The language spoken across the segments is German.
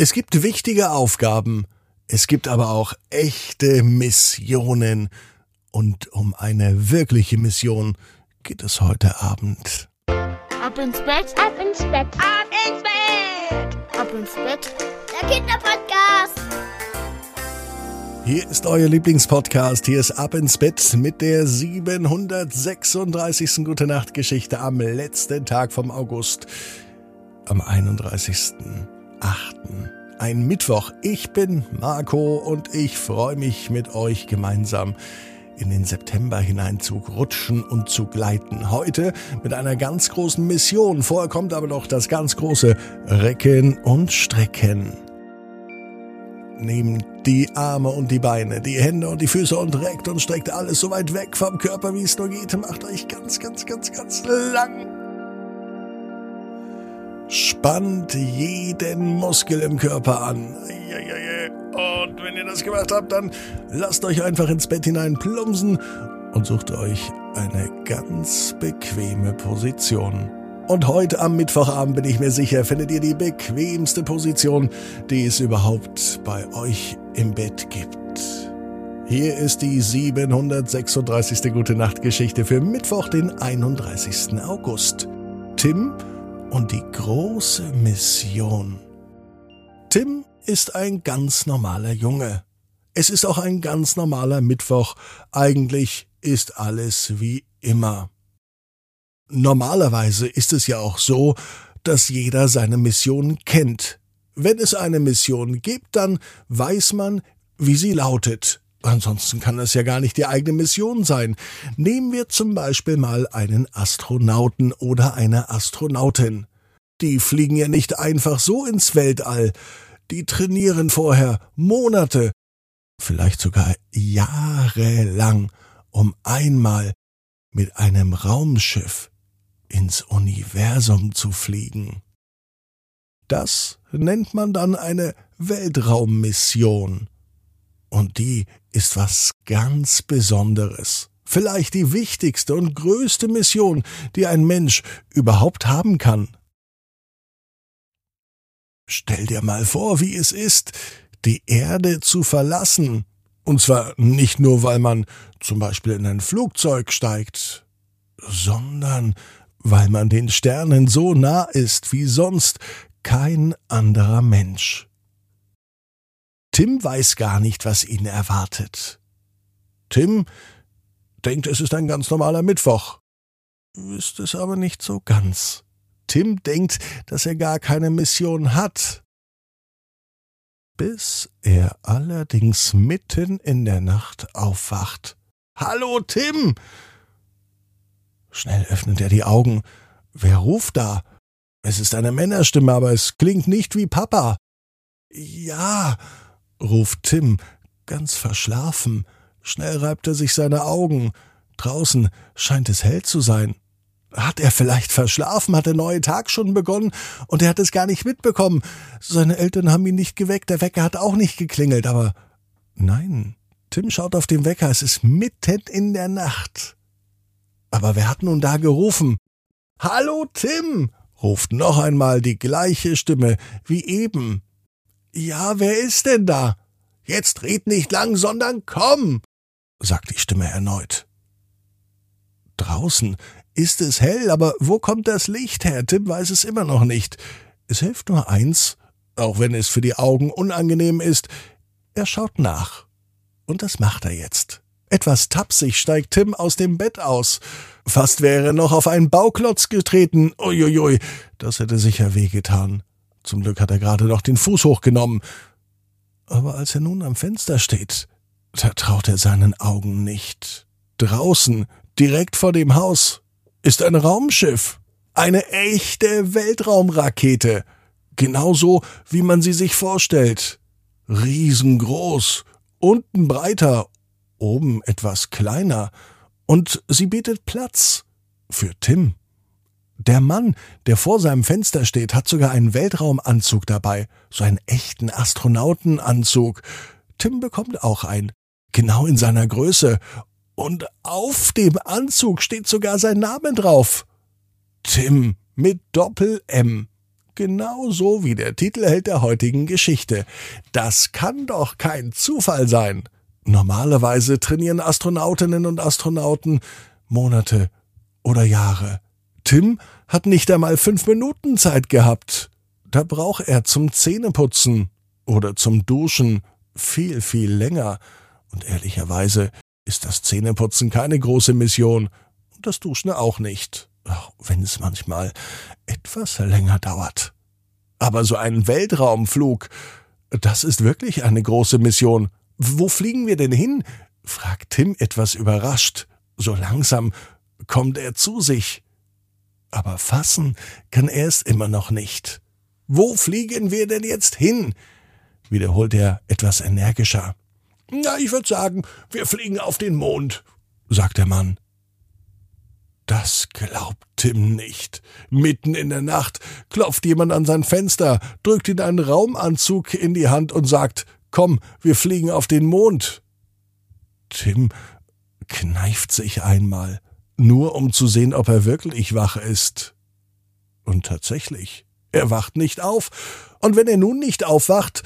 Es gibt wichtige Aufgaben, es gibt aber auch echte Missionen. Und um eine wirkliche Mission geht es heute Abend. Ab ins Bett, ab ins Bett, ab ins Bett, ab ins Bett. Der Kinderpodcast. Hier ist euer Lieblingspodcast. Hier ist Ab ins Bett mit der 736. Gute Nacht Geschichte am letzten Tag vom August. Am 31.08. Ein Mittwoch. Ich bin Marco und ich freue mich mit euch gemeinsam in den September hinein zu rutschen und zu gleiten. Heute mit einer ganz großen Mission. Vorher kommt aber noch das ganz große Recken und Strecken. Nehmt die Arme und die Beine, die Hände und die Füße und reckt und streckt alles so weit weg vom Körper, wie es nur geht. Macht euch ganz, ganz, ganz, ganz lang. Spannt jeden Muskel im Körper an. Und wenn ihr das gemacht habt, dann lasst euch einfach ins Bett hinein plumpsen und sucht euch eine ganz bequeme Position. Und heute am Mittwochabend bin ich mir sicher, findet ihr die bequemste Position, die es überhaupt bei euch im Bett gibt. Hier ist die 736. Gute Nacht Geschichte für Mittwoch, den 31. August. Tim und die große Mission. Tim ist ein ganz normaler Junge. Es ist auch ein ganz normaler Mittwoch. Eigentlich ist alles wie immer. Normalerweise ist es ja auch so, dass jeder seine Mission kennt. Wenn es eine Mission gibt, dann weiß man, wie sie lautet. Ansonsten kann es ja gar nicht die eigene Mission sein. Nehmen wir zum Beispiel mal einen Astronauten oder eine Astronautin. Die fliegen ja nicht einfach so ins Weltall. Die trainieren vorher Monate, vielleicht sogar Jahre lang, um einmal mit einem Raumschiff ins Universum zu fliegen. Das nennt man dann eine Weltraummission. Und die ist was ganz Besonderes. Vielleicht die wichtigste und größte Mission, die ein Mensch überhaupt haben kann. Stell dir mal vor, wie es ist, die Erde zu verlassen. Und zwar nicht nur, weil man zum Beispiel in ein Flugzeug steigt, sondern weil man den Sternen so nah ist wie sonst kein anderer Mensch. Tim weiß gar nicht, was ihn erwartet. Tim denkt, es ist ein ganz normaler Mittwoch. Ist es aber nicht so ganz. Tim denkt, dass er gar keine Mission hat. Bis er allerdings mitten in der Nacht aufwacht. Hallo, Tim! Schnell öffnet er die Augen. Wer ruft da? Es ist eine Männerstimme, aber es klingt nicht wie Papa. Ja, ruft Tim, ganz verschlafen. Schnell reibt er sich seine Augen. Draußen scheint es hell zu sein. Hat er vielleicht verschlafen? Hat der neue Tag schon begonnen und er hat es gar nicht mitbekommen? Seine Eltern haben ihn nicht geweckt, der Wecker hat auch nicht geklingelt, aber nein, Tim schaut auf den Wecker, es ist mitten in der Nacht. Aber wer hat nun da gerufen? Hallo Tim, ruft noch einmal die gleiche Stimme wie eben. Ja, wer ist denn da? Jetzt red nicht lang, sondern komm, sagt die Stimme erneut. Draußen ist es hell, aber wo kommt das Licht her? Tim weiß es immer noch nicht. Es hilft nur eins, auch wenn es für die Augen unangenehm ist, er schaut nach. Und das macht er jetzt. Etwas tapsig steigt Tim aus dem Bett aus. Fast wäre er noch auf einen Bauklotz getreten. Uiuiui, das hätte sicher wehgetan. Zum Glück hat er gerade noch den Fuß hochgenommen. Aber als er nun am Fenster steht, da traut er seinen Augen nicht. Draußen, direkt vor dem Haus, ist ein Raumschiff. Eine echte Weltraumrakete. Genauso, wie man sie sich vorstellt. Riesengroß, unten breiter, oben etwas kleiner. Und sie bietet Platz für Tim. Der Mann, der vor seinem Fenster steht, hat sogar einen Weltraumanzug dabei, so einen echten Astronautenanzug. Tim bekommt auch einen, genau in seiner Größe, und auf dem Anzug steht sogar sein Name drauf. Tim mit Doppel M. Genau so wie der Titelheld der heutigen Geschichte. Das kann doch kein Zufall sein. Normalerweise trainieren Astronautinnen und Astronauten Monate oder Jahre. Tim hat nicht einmal fünf Minuten Zeit gehabt. Da braucht er zum Zähneputzen oder zum Duschen viel, viel länger. Und ehrlicherweise ist das Zähneputzen keine große Mission und das Duschen auch nicht, auch wenn es manchmal etwas länger dauert. Aber so ein Weltraumflug, das ist wirklich eine große Mission. Wo fliegen wir denn hin? fragt Tim etwas überrascht. So langsam kommt er zu sich. Aber fassen kann er es immer noch nicht. Wo fliegen wir denn jetzt hin? wiederholt er etwas energischer. Na, ich würde sagen, wir fliegen auf den Mond, sagt der Mann. Das glaubt Tim nicht. Mitten in der Nacht klopft jemand an sein Fenster, drückt ihm einen Raumanzug in die Hand und sagt, komm, wir fliegen auf den Mond. Tim kneift sich einmal, nur um zu sehen, ob er wirklich wach ist. Und tatsächlich, er wacht nicht auf, und wenn er nun nicht aufwacht,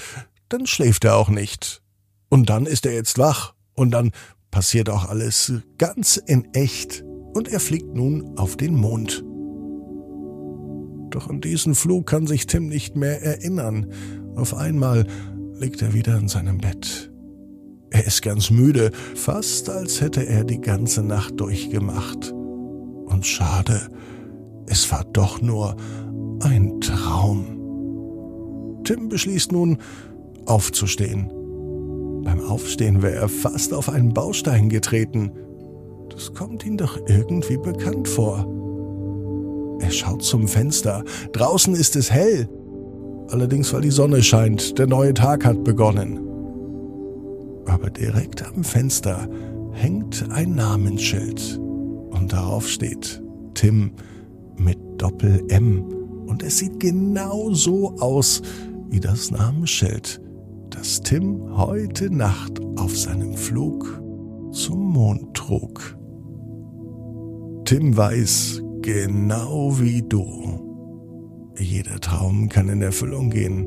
dann schläft er auch nicht. Und dann ist er jetzt wach, und dann passiert auch alles ganz in echt, und er fliegt nun auf den Mond. Doch an diesen Flug kann sich Tim nicht mehr erinnern. Auf einmal liegt er wieder in seinem Bett. Er ist ganz müde, fast als hätte er die ganze Nacht durchgemacht. Und schade, es war doch nur ein Traum. Tim beschließt nun, aufzustehen. Beim Aufstehen wäre er fast auf einen Baustein getreten. Das kommt ihm doch irgendwie bekannt vor. Er schaut zum Fenster. Draußen ist es hell. Allerdings, weil die Sonne scheint, der neue Tag hat begonnen. Aber direkt am Fenster hängt ein Namensschild. Und darauf steht Tim mit Doppel M. Und es sieht genau so aus wie das Namensschild, das Tim heute Nacht auf seinem Flug zum Mond trug. Tim weiß, genau wie du, jeder Traum kann in Erfüllung gehen.